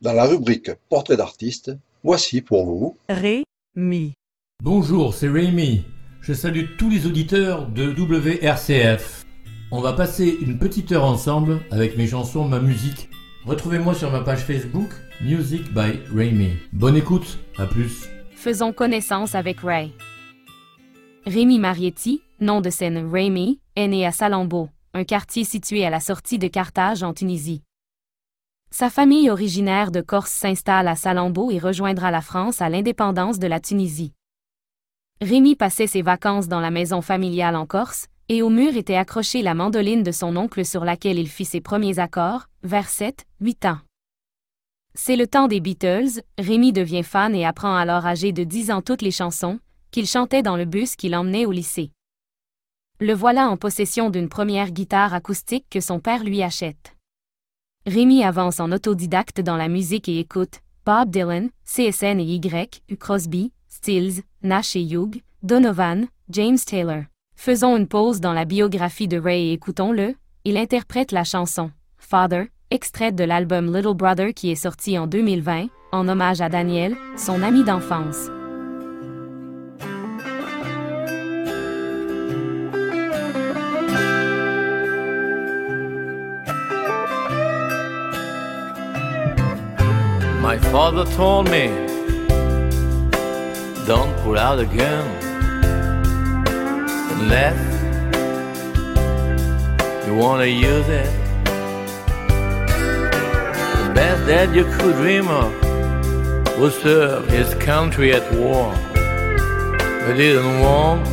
Dans la rubrique Portrait d'artiste, voici pour vous Rémi. Bonjour, c'est Rémi. Je salue tous les auditeurs de WRCF. On va passer une petite heure ensemble avec mes chansons, ma musique. Retrouvez-moi sur ma page Facebook Music by Rémi. Bonne écoute, à plus. Faisons connaissance avec Ray. Rémi Marietti, nom de scène Rémi, est né à Salambo, un quartier situé à la sortie de Carthage en Tunisie. Sa famille originaire de Corse s'installe à Salambo et rejoindra la France à l'indépendance de la Tunisie. Rémi passait ses vacances dans la maison familiale en Corse, et au mur était accrochée la mandoline de son oncle sur laquelle il fit ses premiers accords, vers 7, 8 ans. C'est le temps des Beatles, Rémi devient fan et apprend alors âgé de 10 ans toutes les chansons, qu'il chantait dans le bus qui l'emmenait au lycée. Le voilà en possession d'une première guitare acoustique que son père lui achète. Rémi avance en autodidacte dans la musique et écoute Bob Dylan, CSN et Y, U Crosby, Stills, Nash et Young, Donovan, James Taylor. Faisons une pause dans la biographie de Ray et écoutons-le. Il interprète la chanson Father, extraite de l'album Little Brother qui est sorti en 2020, en hommage à Daniel, son ami d'enfance. My father told me, don't pull out a gun unless you want to use it. The best that you could dream of would serve his country at war. But he didn't want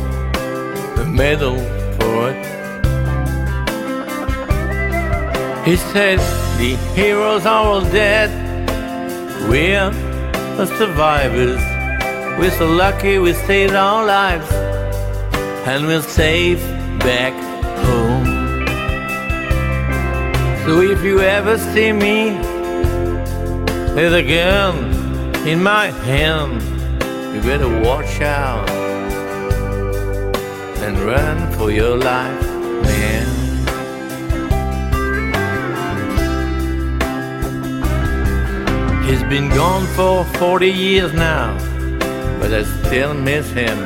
a medal for it. He said, the heroes are all dead. We're the survivors. We're so lucky we saved our lives. And we're safe back home. So if you ever see me with a gun in my hand, you better watch out and run for your life, been gone for 40 years now, but I still miss him.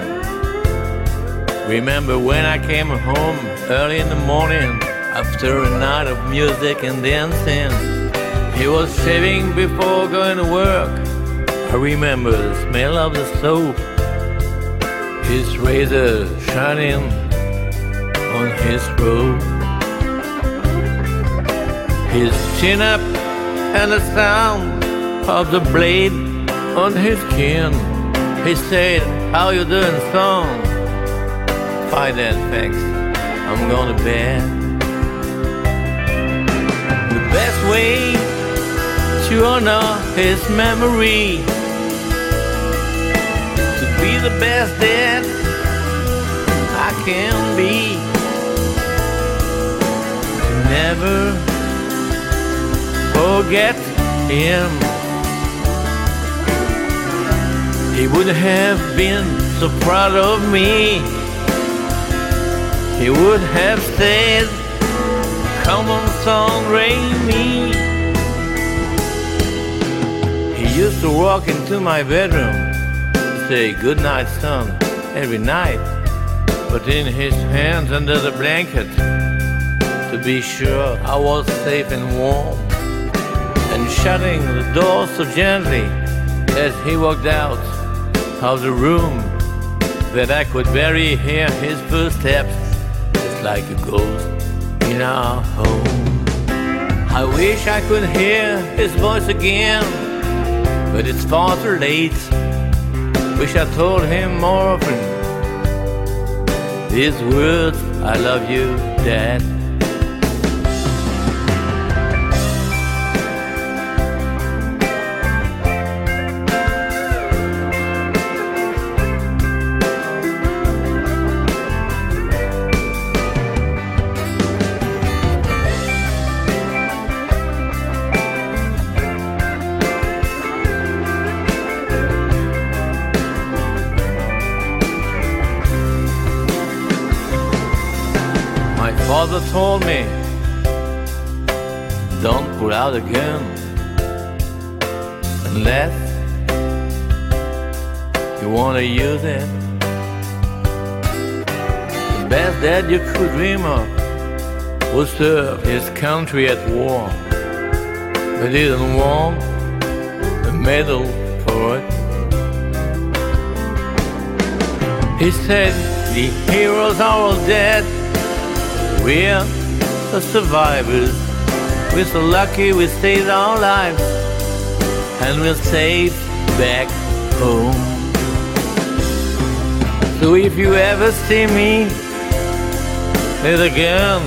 Remember when I came home early in the morning after a night of music and dancing? He was shaving before going to work. I remember the smell of the soap, his razor shining on his robe, his chin up and the sound of the blade on his chin. He said, How you doing, son? Fine then, thanks. I'm going to bed. The best way to honor his memory to be the best dad I can be. To never forget him. He would have been so proud of me. He would have said, Come on, son, rain me. He used to walk into my bedroom to say, Good night, son, every night. But in his hands under the blanket, to be sure I was safe and warm. And shutting the door so gently as he walked out of the room that I could barely hear his footsteps just like a ghost in our home. I wish I could hear his voice again, but it's far too late. Wish I told him more often these words I love you, Dad. Told me, don't pull out a gun unless you want to use it. The best that you could dream of was serve his country at war, but didn't want a medal for it. He said, The heroes are all dead. We're the survivors. We're so lucky we saved our lives. And we're safe back home. So if you ever see me with a gun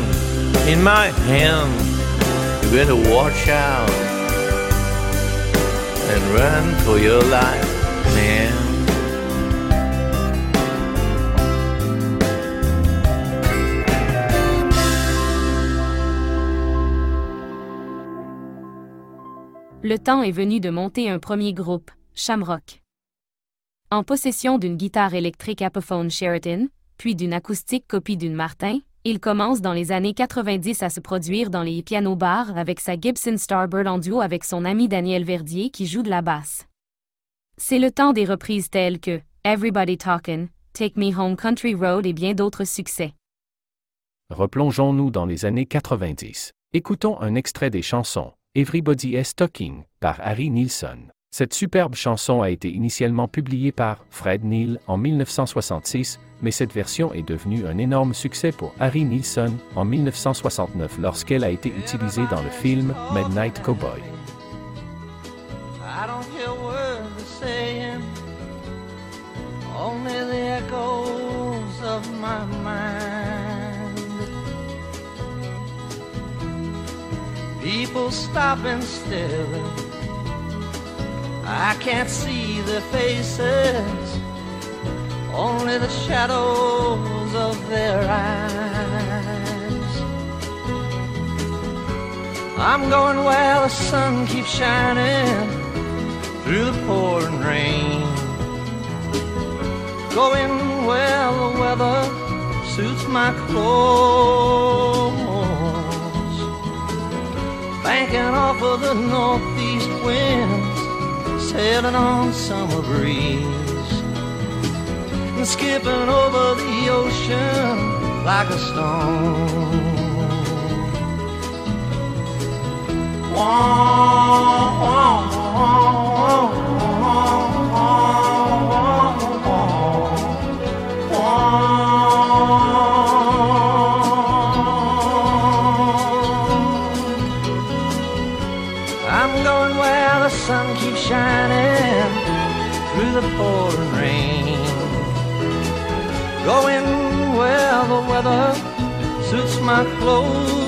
in my hand, you better watch out and run for your life, man. Le temps est venu de monter un premier groupe, Shamrock. En possession d'une guitare électrique Apophone Sheraton, puis d'une acoustique copie d'une Martin, il commence dans les années 90 à se produire dans les pianos bars avec sa Gibson Starbird en duo avec son ami Daniel Verdier qui joue de la basse. C'est le temps des reprises telles que Everybody Talkin', Take Me Home Country Road et bien d'autres succès. Replongeons-nous dans les années 90. Écoutons un extrait des chansons Everybody is Talking par Harry Nilsson. Cette superbe chanson a été initialement publiée par Fred Neil en 1966, mais cette version est devenue un énorme succès pour Harry Nilsson en 1969 lorsqu'elle a été utilisée dans le film Midnight Cowboy. People stop and stare. I can't see their faces, only the shadows of their eyes. I'm going where the sun keeps shining through the pouring rain. Going where the weather suits my clothes. Banking off of the northeast winds, sailing on summer breeze. And skipping over the ocean like a stone. Wah, wah, I'm pouring rain. Going where the weather suits my clothes.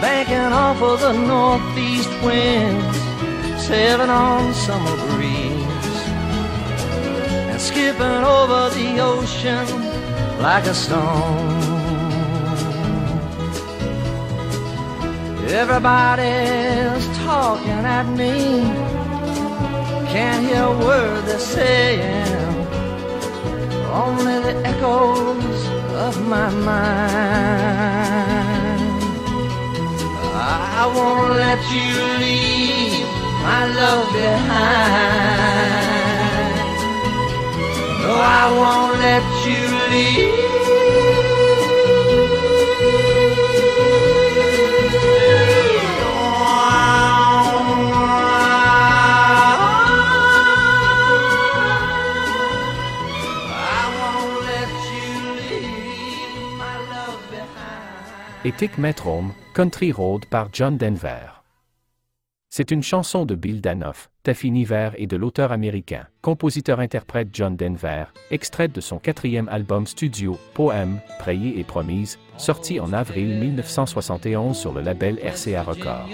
Banking off of the northeast winds, sailing on summer breeze. And skipping over the ocean like a stone. Everybody's talking at me. Can't hear a word they're saying. Only the echoes of my mind. I won't let you leave my love behind. No, I won't let you et Tick Home, Country Road par John Denver. C'est une chanson de Bill Danoff, Taffy Niver et de l'auteur américain, compositeur-interprète John Denver, extraite de son quatrième album studio, Poème, Prayé et Promise, sorti en avril 1971 sur le label RCA Records.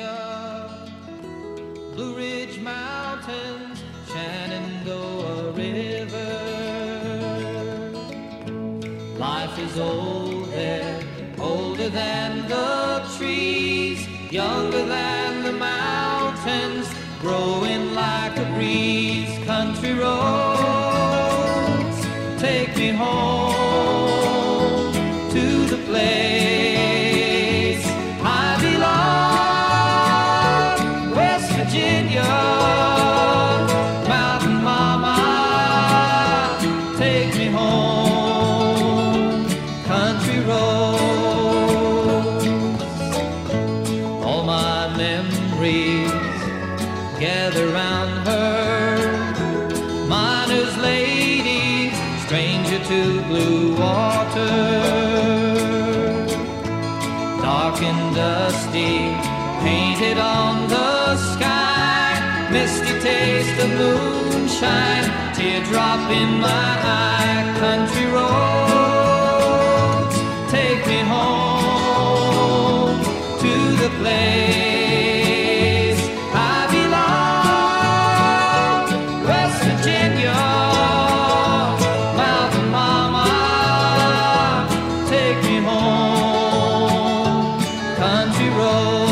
Younger than the mountains, growing like a breeze. Country roads, take me home moonshine, teardrop in my eye. Country roads, take me home to the place I belong. West Virginia, Mountain Mama, take me home. Country roads.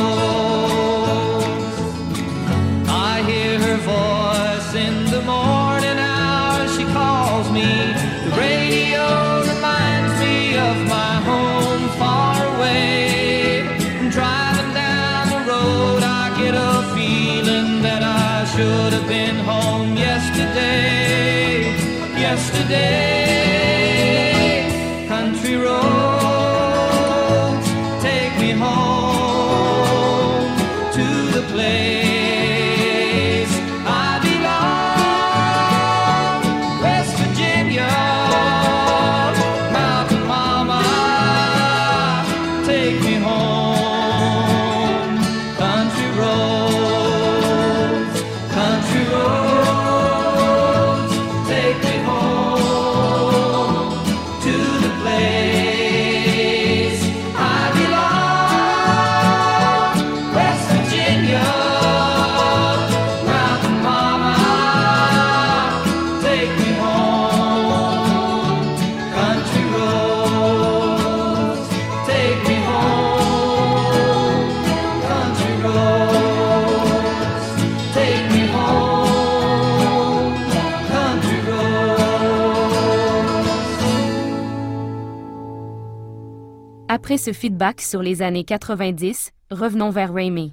Après ce feedback sur les années 90, revenons vers Raimi.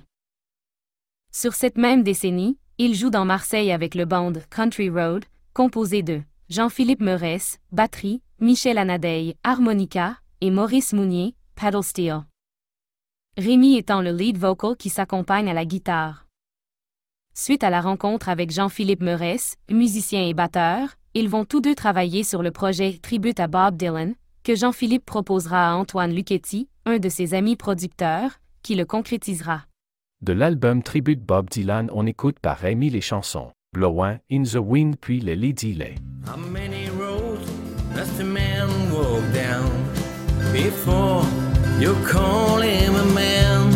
Sur cette même décennie, il joue dans Marseille avec le band Country Road, composé de Jean-Philippe Meurès, batterie, Michel Anadeille, harmonica, et Maurice Mounier, pedal steel. Rémi étant le lead vocal qui s'accompagne à la guitare. Suite à la rencontre avec Jean-Philippe Meurès, musicien et batteur, ils vont tous deux travailler sur le projet Tribute à Bob Dylan, que Jean-Philippe proposera à Antoine Luchetti, un de ses amis producteurs, qui le concrétisera. De l'album Tribute Bob Dylan, on écoute par Rémi les chansons Blowin, In the Wind puis le Lady Lay. How many roads must a man walk down before you call him a man?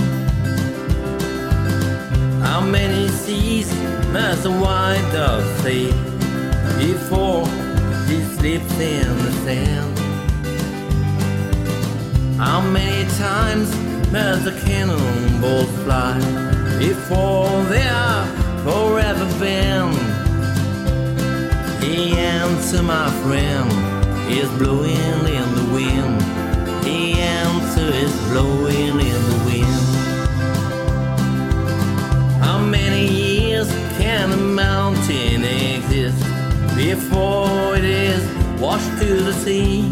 How many seas must a white dove see before she slips in the sand? How many times does a cannonball fly before they are forever banned? The answer, my friend, is blowing in the wind. The answer is blowing in the wind. How many years can a mountain exist before it is washed to the sea?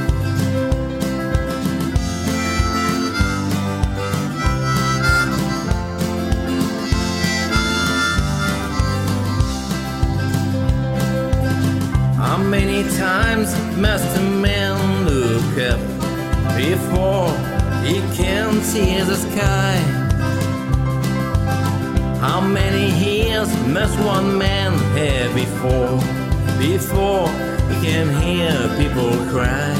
Many times must a man look up before he can see the sky? How many years must one man have before, before he can hear people cry?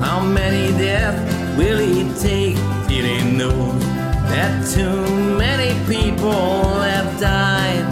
How many deaths will he take till he knows that too many people have died?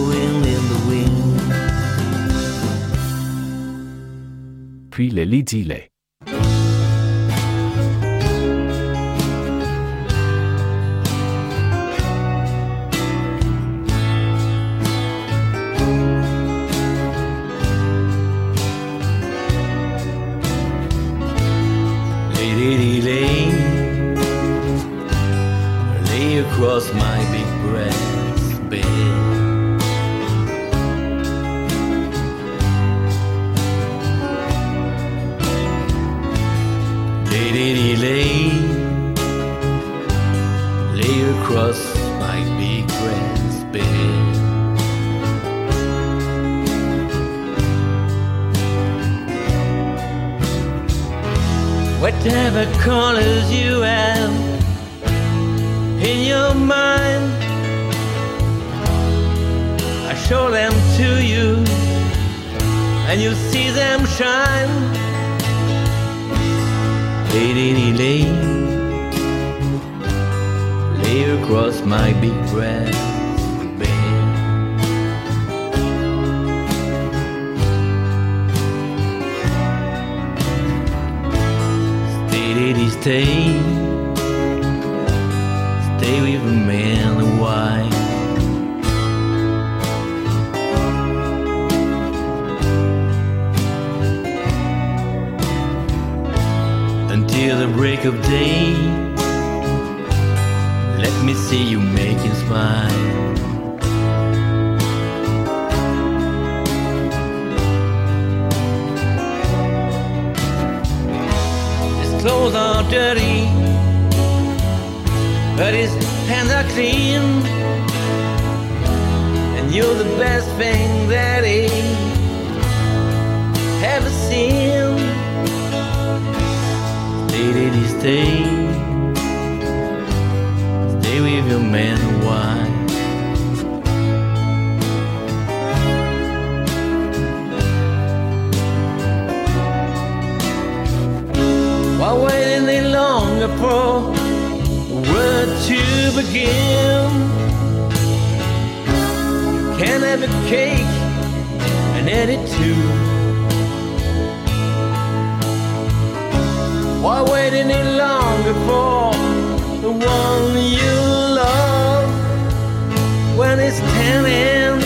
depuis le in your mind, I show them to you, and you see them shine. Lady, lay, lay lay across my big breast. Stay, stay. Stay with a man a while. Until the break of day. Let me see you making smile. His clothes are dirty, but his hands are clean. And you're the best thing that he ever seen. Stay, lady, stay. Stay with your man a while. While waiting any longer for to begin, you can have a cake and eat it too. Why wait any longer for the one you love when it's standing in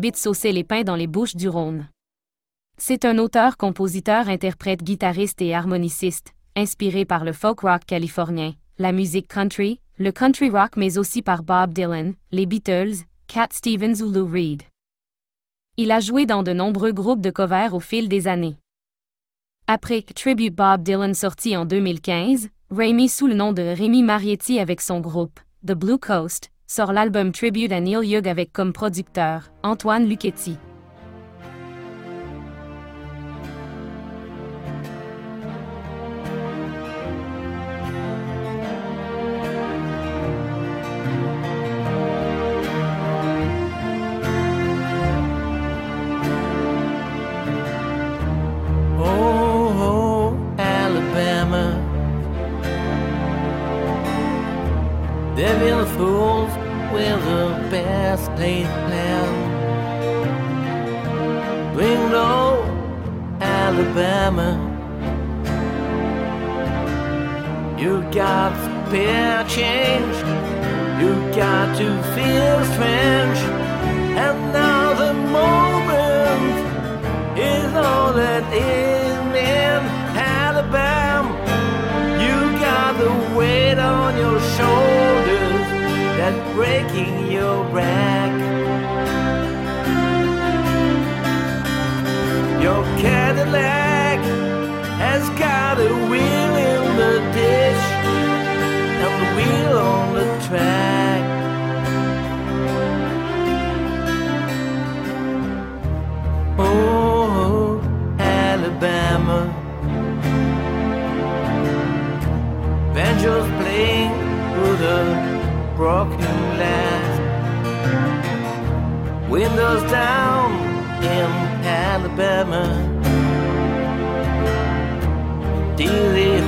Habite Saucé-les-Pins dans les Bouches du Rhône. C'est un auteur, compositeur, interprète, guitariste et harmoniciste, inspiré par le folk rock californien, la musique country, le country rock mais aussi par Bob Dylan, les Beatles, Cat Stevens ou Lou Reed. Il a joué dans de nombreux groupes de covers au fil des années. Après Tribute Bob Dylan sorti en 2015, Raimi sous le nom de Rémi Marietti avec son groupe, The Blue Coast, sort l'album Tribute à Neil Young avec comme producteur, Antoine Luchetti.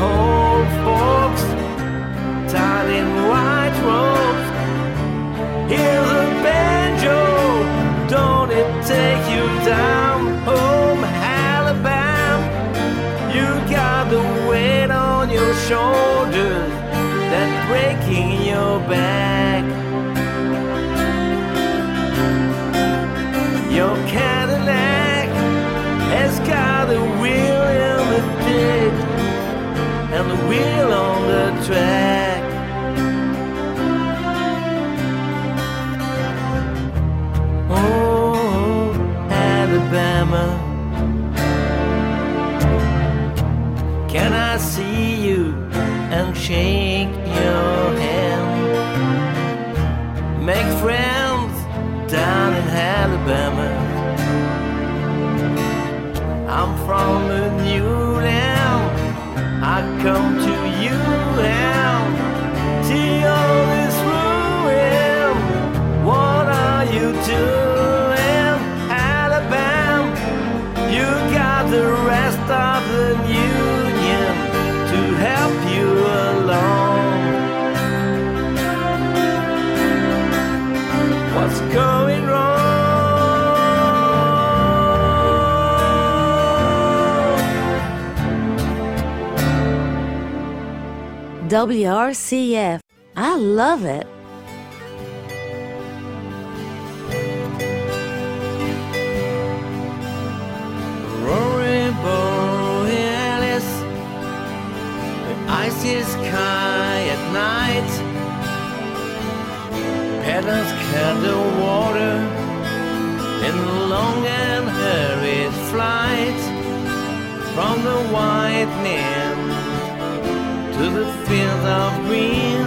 Dearly WRCF. I love it. Aurora Borealis, the icy sky at night. Cut the water in long and hurried flight from the white man to the fields of green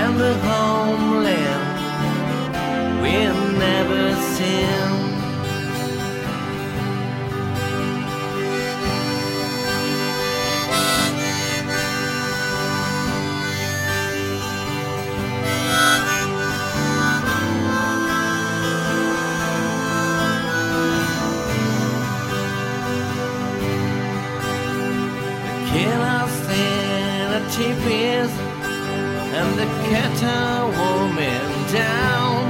and the homeland we'll never seen. And the cattle woman down.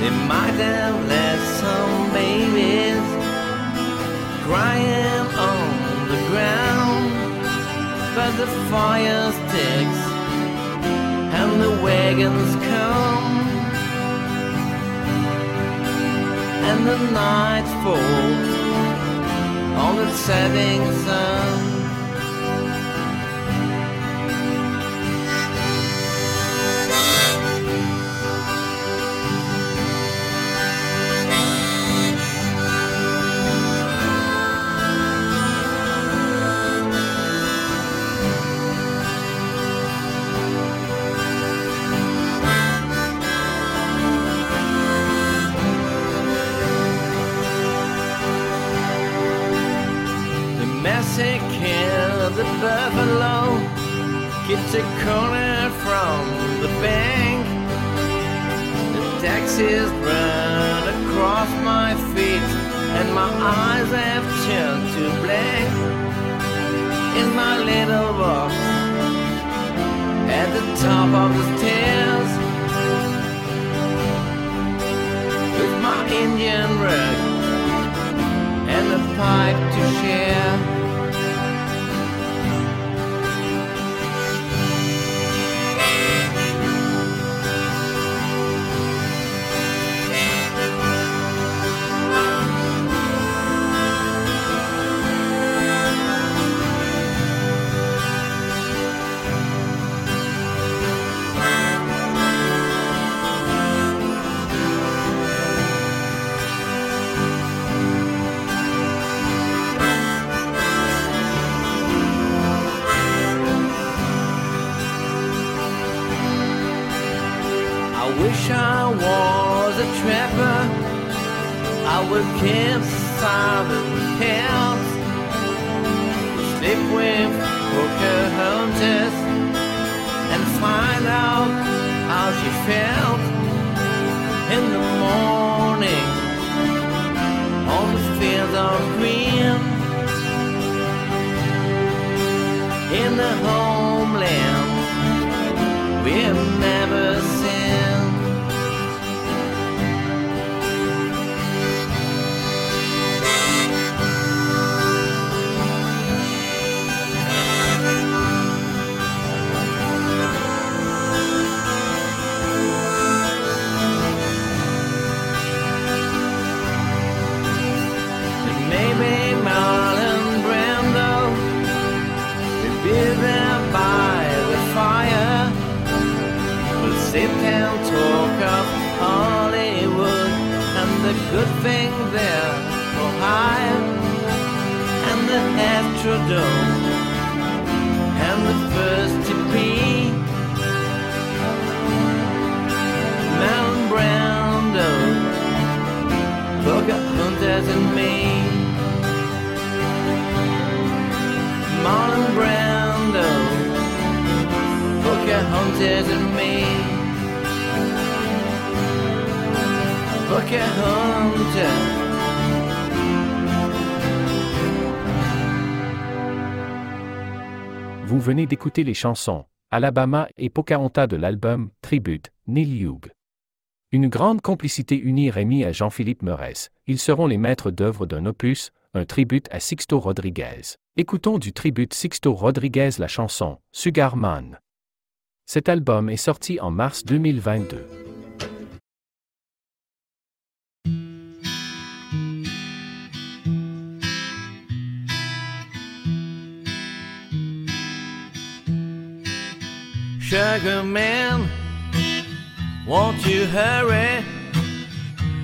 They might have left some babies crying on the ground, but the fire sticks and the wagons come, and the night falls on the setting sun. A corner from the bank. The taxis run across my feet, and my eyes have turned to black. In my little box, at the top of the stairs with my Indian rug and a pipe to share. Maybe Marlon Brando will be there by the fire. We'll sit and talk of Hollywood and the good thing there for hire and the Astrodome and the first to be Marlon Brando, Pocahontas and me. Vous venez d'écouter les chansons Alabama et Pocahontas de l'album Tribute, Neil Young. Une grande complicité unit Rémi à Jean-Philippe Meurès. Ils seront les maîtres d'œuvre d'un opus, un tribute à Sixto Rodriguez. Écoutons du tribute Sixto Rodriguez la chanson Sugar Man. Cet album est sorti en mars 2022. Sugar man, won't you hurry?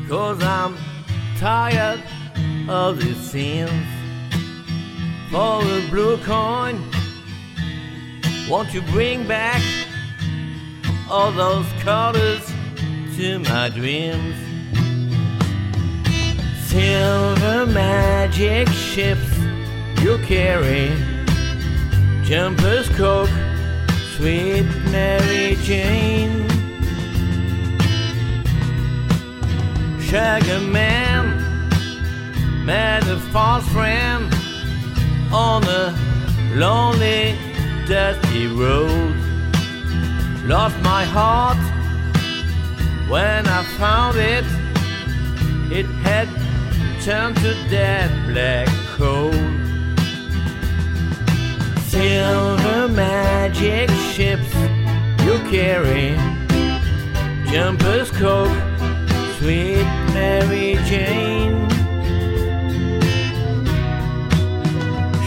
Cause I'm tired of these scenes. For a blue coin, won't you bring back all those colors to my dreams? Silver magic ships you carry, jumpers, coke sweet Mary Jane. Sugar man met a false friend on a lonely, dusty road. Lost my heart when I found it. It had turned to dead black coal silver magic ships you carry. Jumpers, Coke, sweet Mary Jane.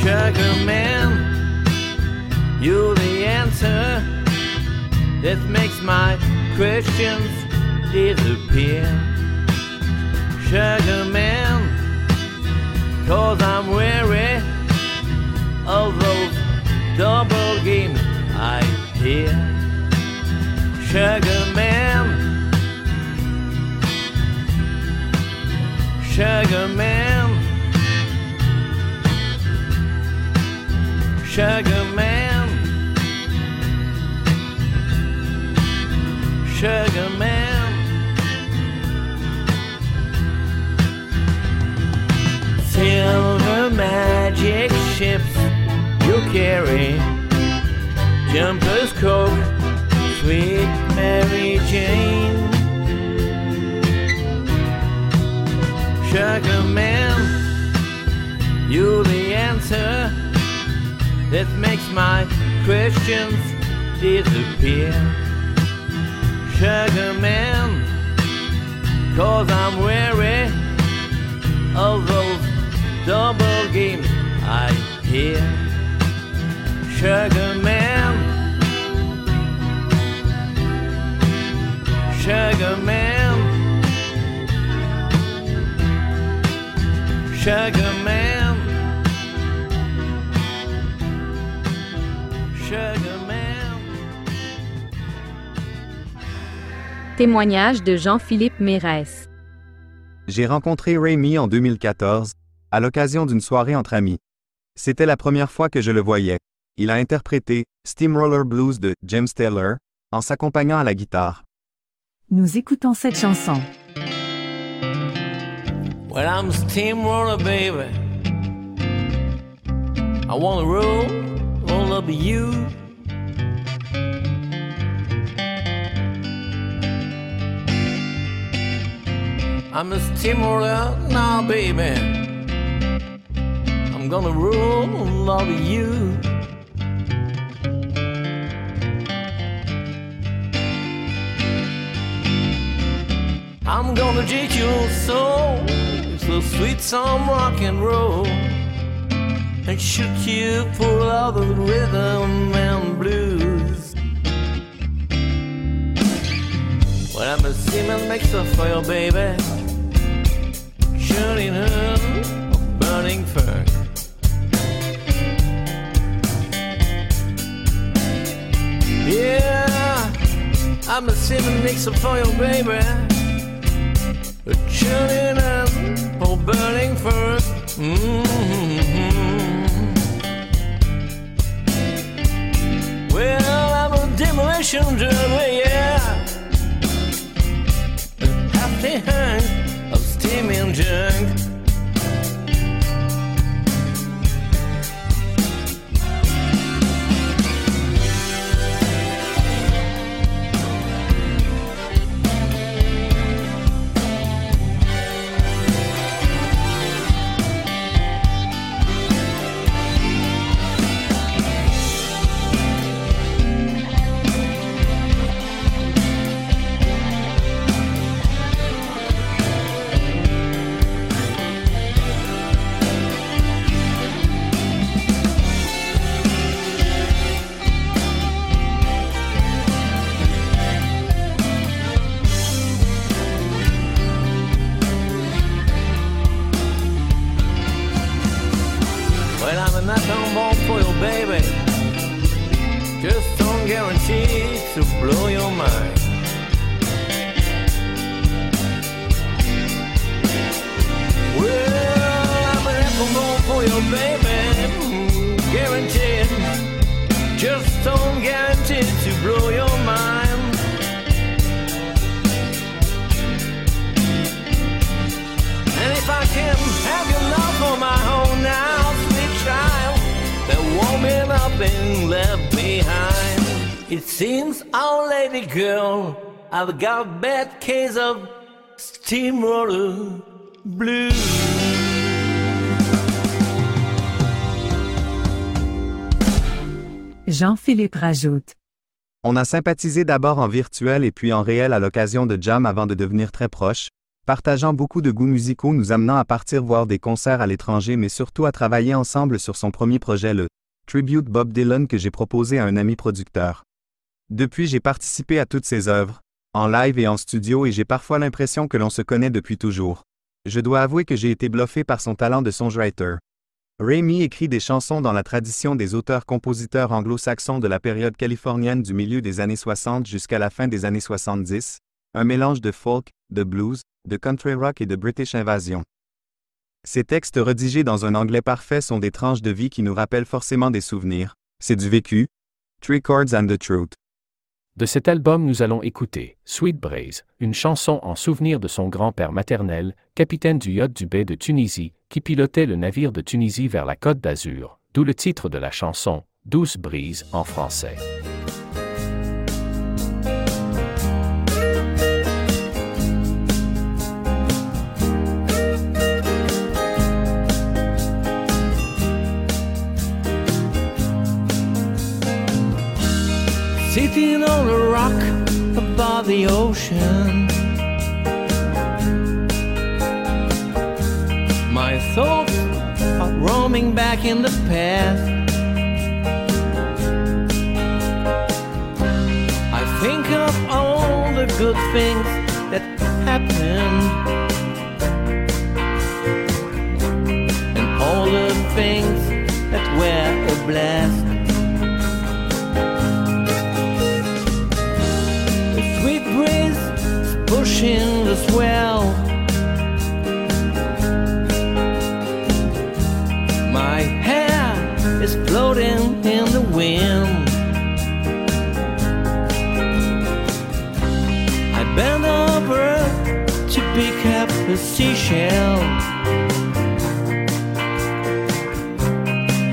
Sugar man, you're the answer that makes my questions disappear. Sugar man, cause I'm weary of those double games I hear. Sugar man, sugar man, sugar man, sugar man. Silver magic ships you carry. Jumpers, coke, sweet Mary Jane. Sugar man, you're the answer that makes my questions disappear. Sugar man, cause I'm weary of those double games I hear. Sugar man, Sugar man, Sugar man, Témoignage de Jean-Philippe Mérès. J'ai rencontré Raimi en 2014, à l'occasion d'une soirée entre amis. C'était la première fois que je le voyais. Il a interprété Steamroller Blues de James Taylor en s'accompagnant à la guitare. Nous écoutons cette chanson. Well, I'm steamroller, baby. I wanna roll, roll up you. I'm a steamroller now, baby. I'm gonna roll up you. I'm gonna teach your soul so sweet some rock and roll and shoot you full of the rhythm and blues. Well, I'm a seaman mixer for you, baby. Shooting her burning fern. Yeah, I'm a seaman mixer for you, baby chilling and oh, burning first. Mm-hmm. I've got a bad case of steamroller blues. Jean-Philippe rajoute. On a sympathisé d'abord en virtuel et puis en réel à l'occasion de jam avant de devenir très proches, partageant beaucoup de goûts musicaux nous amenant à partir voir des concerts à l'étranger mais surtout à travailler ensemble sur son premier projet le Tribute Bob Dylan que j'ai proposé à un ami producteur. Depuis j'ai participé à toutes ses œuvres, en live et en studio et j'ai parfois l'impression que l'on se connaît depuis toujours. Je dois avouer que j'ai été bluffé par son talent de songwriter. Raimi écrit des chansons dans la tradition des auteurs-compositeurs anglo-saxons de la période californienne du milieu des années 60 jusqu'à la fin des années 70, un mélange de folk, de blues, de country rock et de British Invasion. Ces textes rédigés dans un anglais parfait sont des tranches de vie qui nous rappellent forcément des souvenirs. C'est du vécu. Three Chords and the Truth. De cet album, nous allons écouter Sweet Braise, une chanson en souvenir de son grand-père maternel, capitaine du yacht du baie de Tunisie, qui pilotait le navire de Tunisie vers la côte d'Azur, d'où le titre de la chanson Douce brise en français. On a rock above the ocean. My thoughts are roaming back in the past. I think of all the good things that happened. And all the things that were a blast. Seashell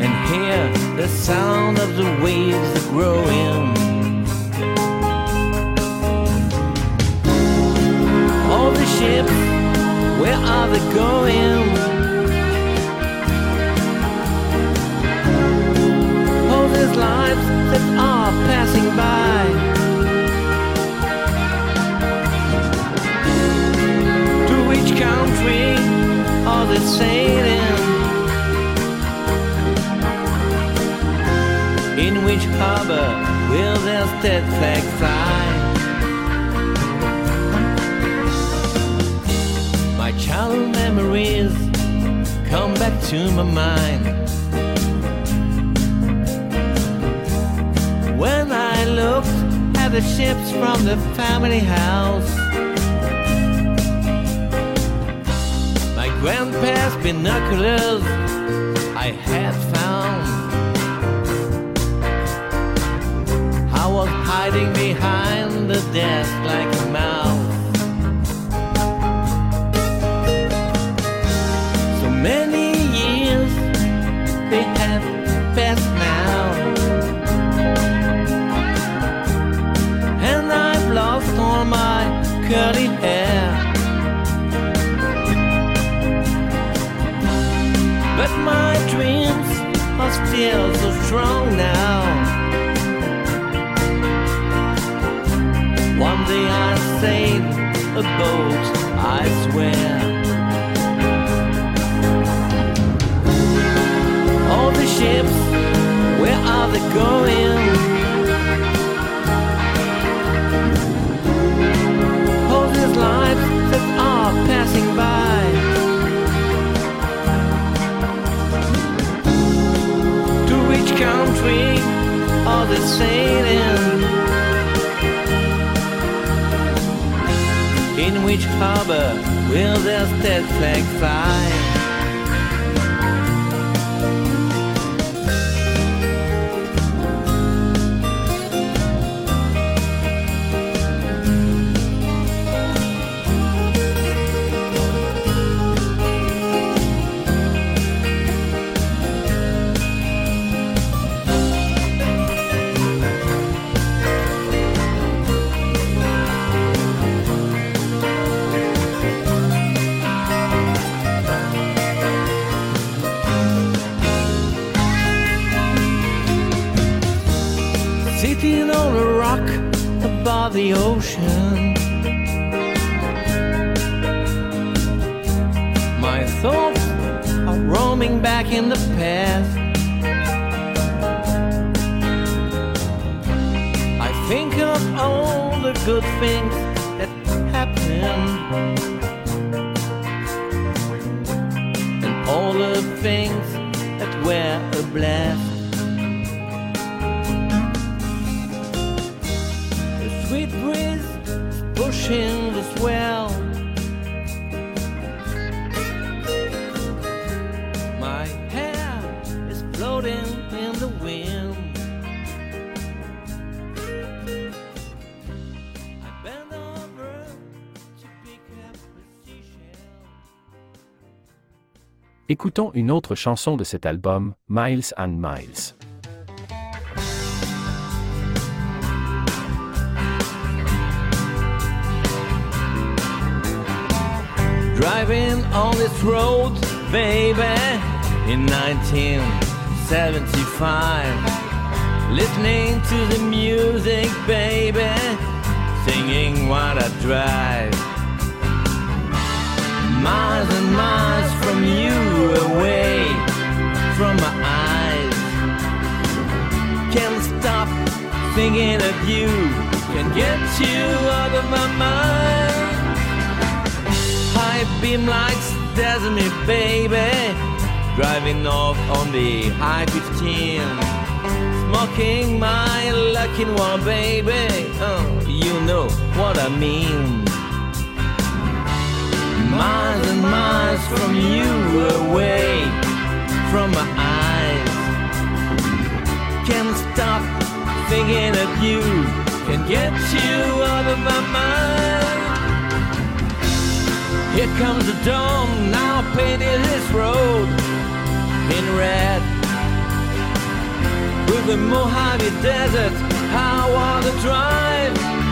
and hear the sound of the waves that grow in. All the ships, where are they going? They sailing? In which harbor will their stead flag fly? My childhood memories come back to my mind. When I looked at the ships from the family house, grandpa's binoculars I had found. I was hiding behind the desk like a mouse. My dreams are still so strong now. One day I'll sail a boat, I swear. All the ships, where are they going? Sailing? In which harbor will their stead flag fly? The ocean. My thoughts are roaming back in the past. I think of all the good things that happened. And all the things that were a blast. Écoutons une autre chanson de cet album, Miles and Miles. Driving on this road, baby, in 1975. listening to the music, baby, singing while I drive. Miles and miles from you, away from my eyes. Can't stop thinking of you, can't get you out of my mind. High beam lights dazzle me, baby, driving off on the high 15 smoking my lucky one, baby. Oh, you know what I mean. Miles and miles from you, away from my eyes. Can't stop thinking of you, can't get you out of my mind. Here comes the dawn, now painted this road in red with the Mojave Desert. How are the drive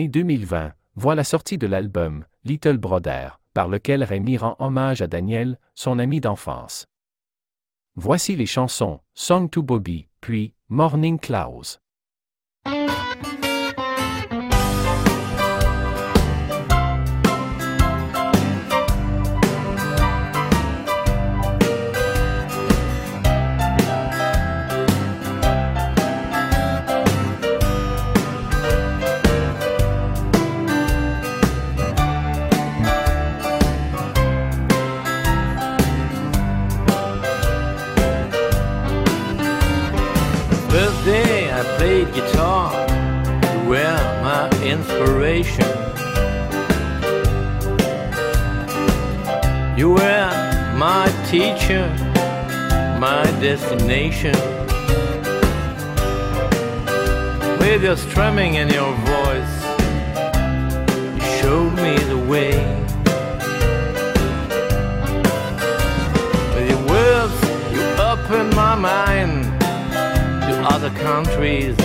L'année 2020 voit la sortie de l'album Little Brother, par lequel Rémi rend hommage à Daniel, son ami d'enfance. Voici les chansons Song to Bobby, puis Morning Clouds. Strumming in your voice, you showed me the way. With your words, you opened my mind to other countries.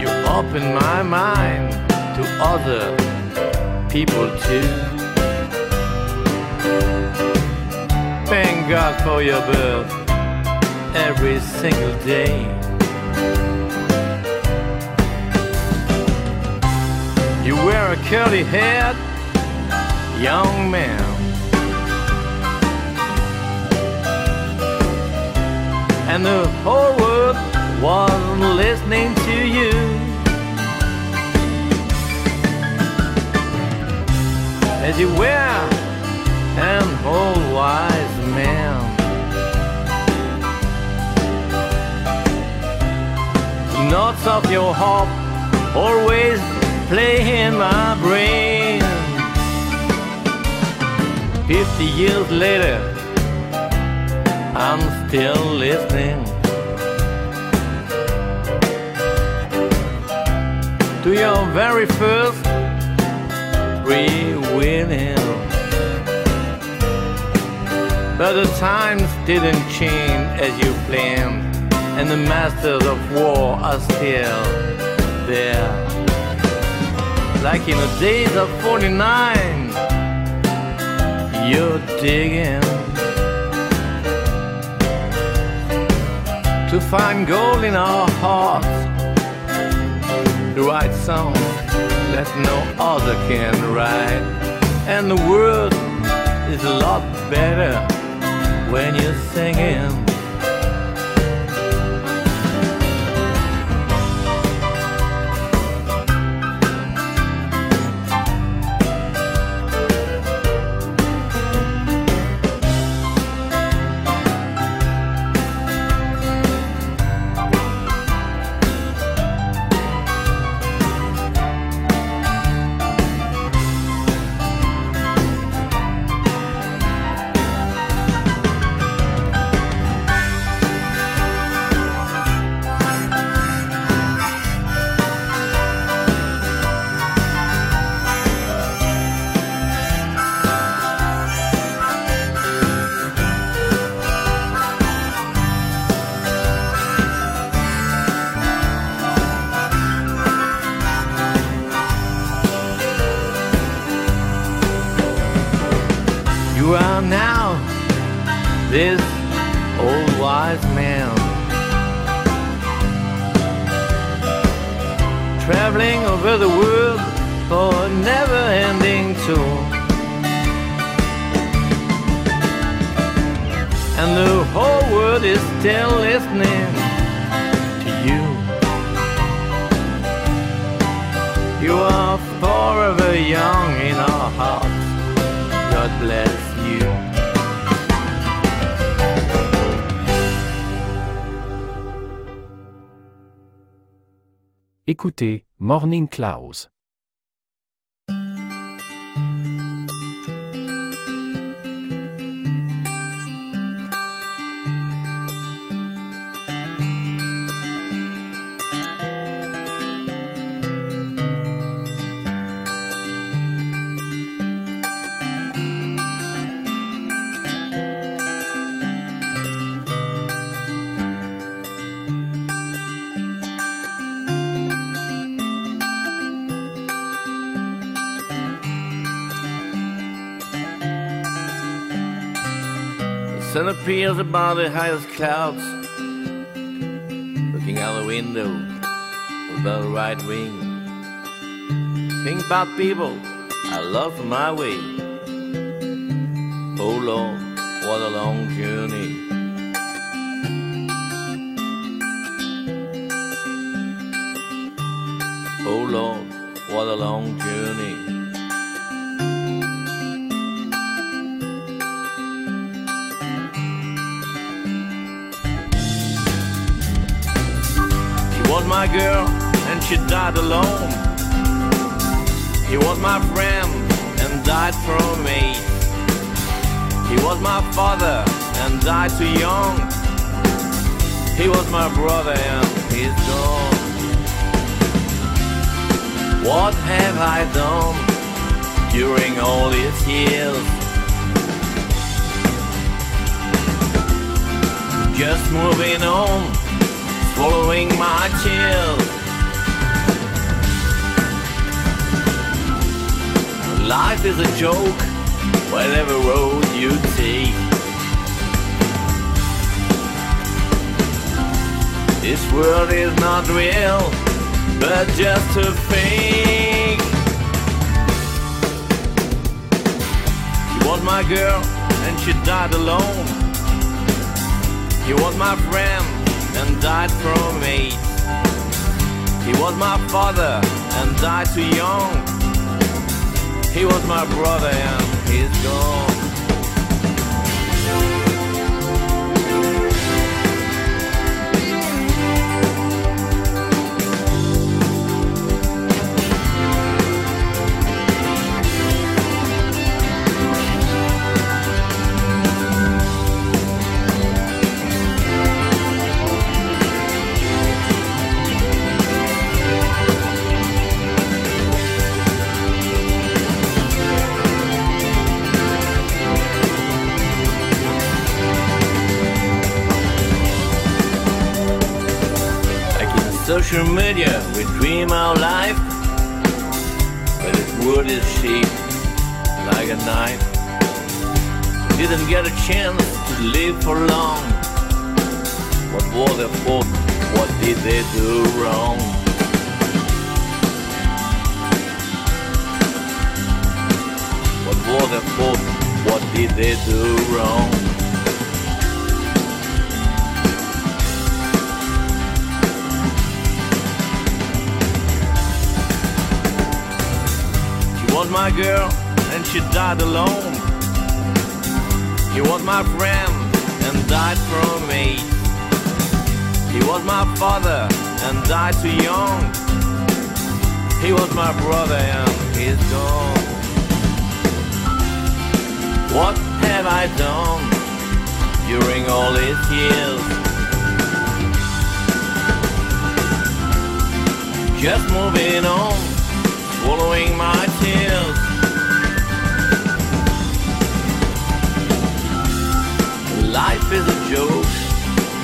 You opened my mind to other people too. Thank God for your birth every single day. You wear a curly head, young man. and the whole world wasn't listening to you. As you were an old wise man. The notes of your harp always play in my brain. Fifty years later, I'm still listening to your very first free winning. But the times didn't change as you planned, and the masters of war are still there. Like in the days of 49, you're digging to find gold in our hearts, the right song that no other can write, and the world is a lot better when you're singing. This old wise man traveling over the world for a never ending tour. And the whole world is still listening to you. You are forever young in our hearts. God bless Écoutez Morning Clouds. Sun appears above the highest clouds, looking out the window without a right wing. Think about people I love my way. Oh Lord, what a long journey. Oh Lord, what a long journey. Was my girl and she died alone. He was my friend and died from me. He was my father and died too young. He was my brother and he's gone. What have I done during all these years? Just moving on, swallowing my tears. Life is a joke, whatever road you take. This world is not real, but just a fake. She was my girl, and she died alone. He was my friend, died from AIDS. He was my father, and died too young. He was my brother and he's gone. Social media, we dream our life, but its wood is cheap like a knife. Didn't get a chance to live for long. What was their fault? What did they do wrong? What was their fault? What did they do wrong? Was my girl and she died alone. He was my friend and died from AIDS. He was my father and died too young. He was my brother and he's gone. What have I done during all these years? Just moving on, swallowing my tears. Life is a joke,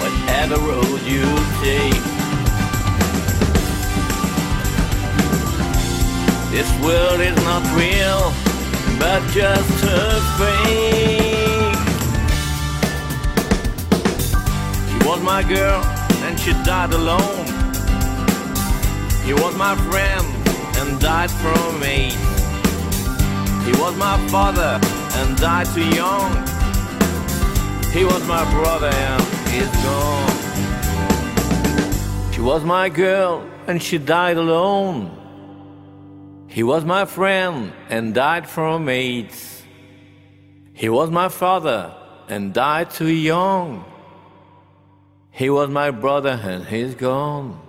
whatever road you take. This world is not real, but just a fake. She was my girl, and she died alone. You was my friend, and died from. He was my father, and died too young. He was my brother and he's gone. She was my girl and she died alone. He was my friend and died from AIDS. He was my father and died too young. He was my brother and he's gone.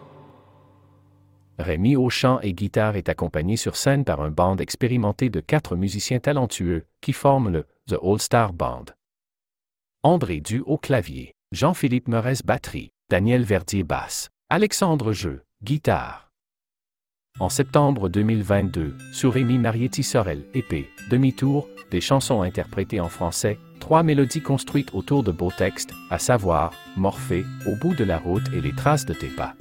Rémi au chant et guitare est accompagné sur scène par un band expérimenté de quatre musiciens talentueux qui forment le The All Star Band. André Du au clavier, Jean-Philippe Meurès batterie, Daniel Verdier basse, Alexandre Jeu, guitare. En septembre 2022, sur Rémi Marietti Sorel, épée, demi-tour, des chansons interprétées en français, trois mélodies construites autour de beaux textes, à savoir Morphée, Au bout de la route et Les traces de tes pas.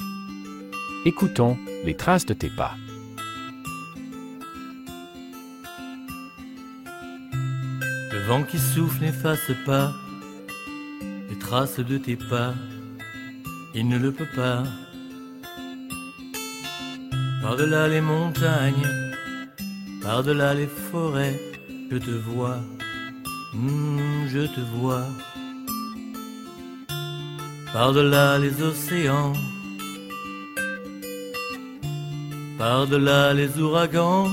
Écoutons Les traces de tes pas. Le vent qui souffle n'efface pas les traces de tes pas, il ne le peut pas. Par-delà les montagnes, par-delà les forêts, je te vois, hmm, je te vois. Par-delà les océans, par-delà les ouragans,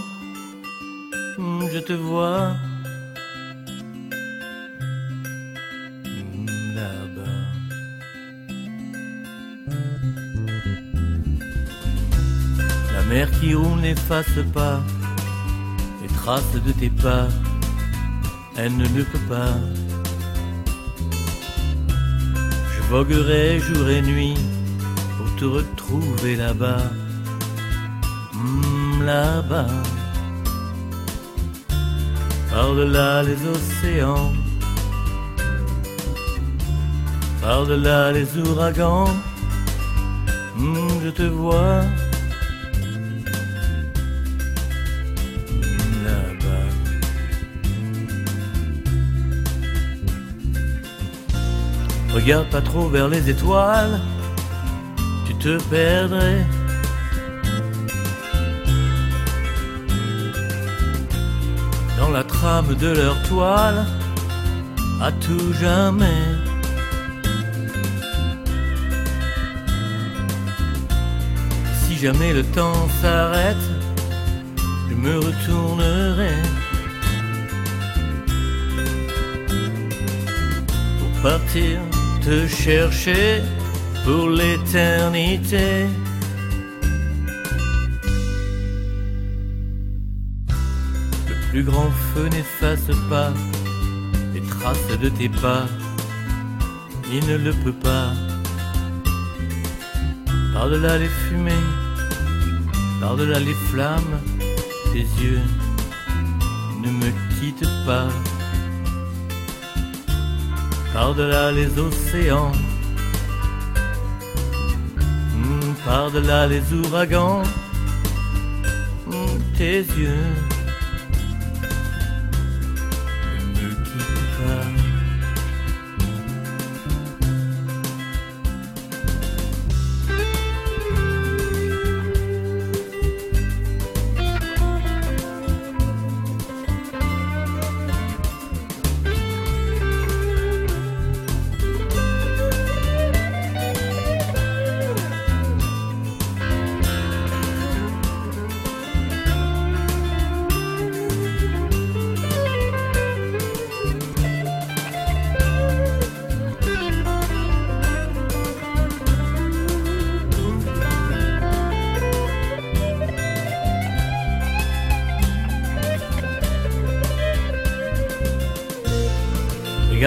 hmm, je te vois. Hmm, Là-bas. La mer qui roule n'efface pas les traces de tes pas, elle ne le peut pas. Je voguerai jour et nuit pour te retrouver là-bas, Là-bas. Par-delà les océans, par-delà les ouragans, hmm, je te vois. Regarde pas trop vers les étoiles, tu te perdrais. Trame de leur toile, à tout jamais. Si jamais le temps s'arrête, je me retournerai. Pour partir te chercher pour l'éternité. Le plus grand n'efface pas les traces de tes pas. Il ne le peut pas. Par-delà les fumées, par-delà les flammes, tes yeux ne me quittent pas. Par-delà les océans, hmm, par-delà les ouragans, mm, tes yeux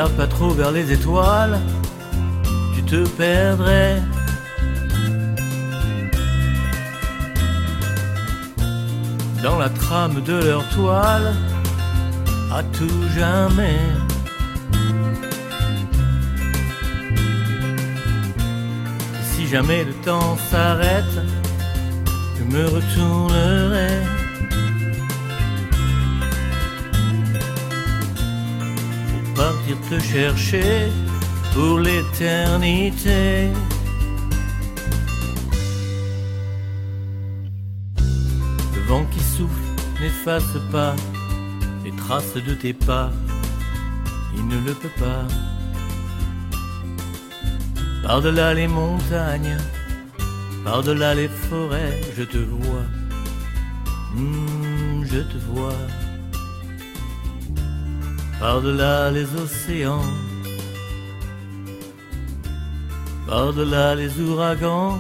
Pas trop vers les étoiles, tu te perdrais. Dans la trame de leur toile, à tout jamais. Si jamais le temps s'arrête, je me retournerai. Chercher pour l'éternité. Le vent qui souffle n'efface pas les traces de tes pas, il ne le peut pas. Par-delà les montagnes, par-delà les forêts, je te vois, Hmm, je te vois par-delà les océans, par-delà les ouragans,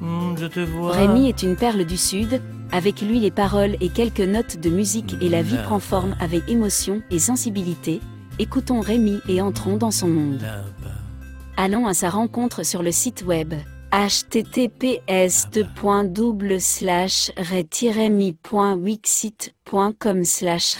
hmm, je te vois. Rémi est une perle du Sud, avec lui les paroles et quelques notes de musique et la vie prend forme avec émotion et sensibilité. Écoutons Rémi et entrons dans son monde. Allons à sa rencontre sur le site web https mi.wixit.com slash.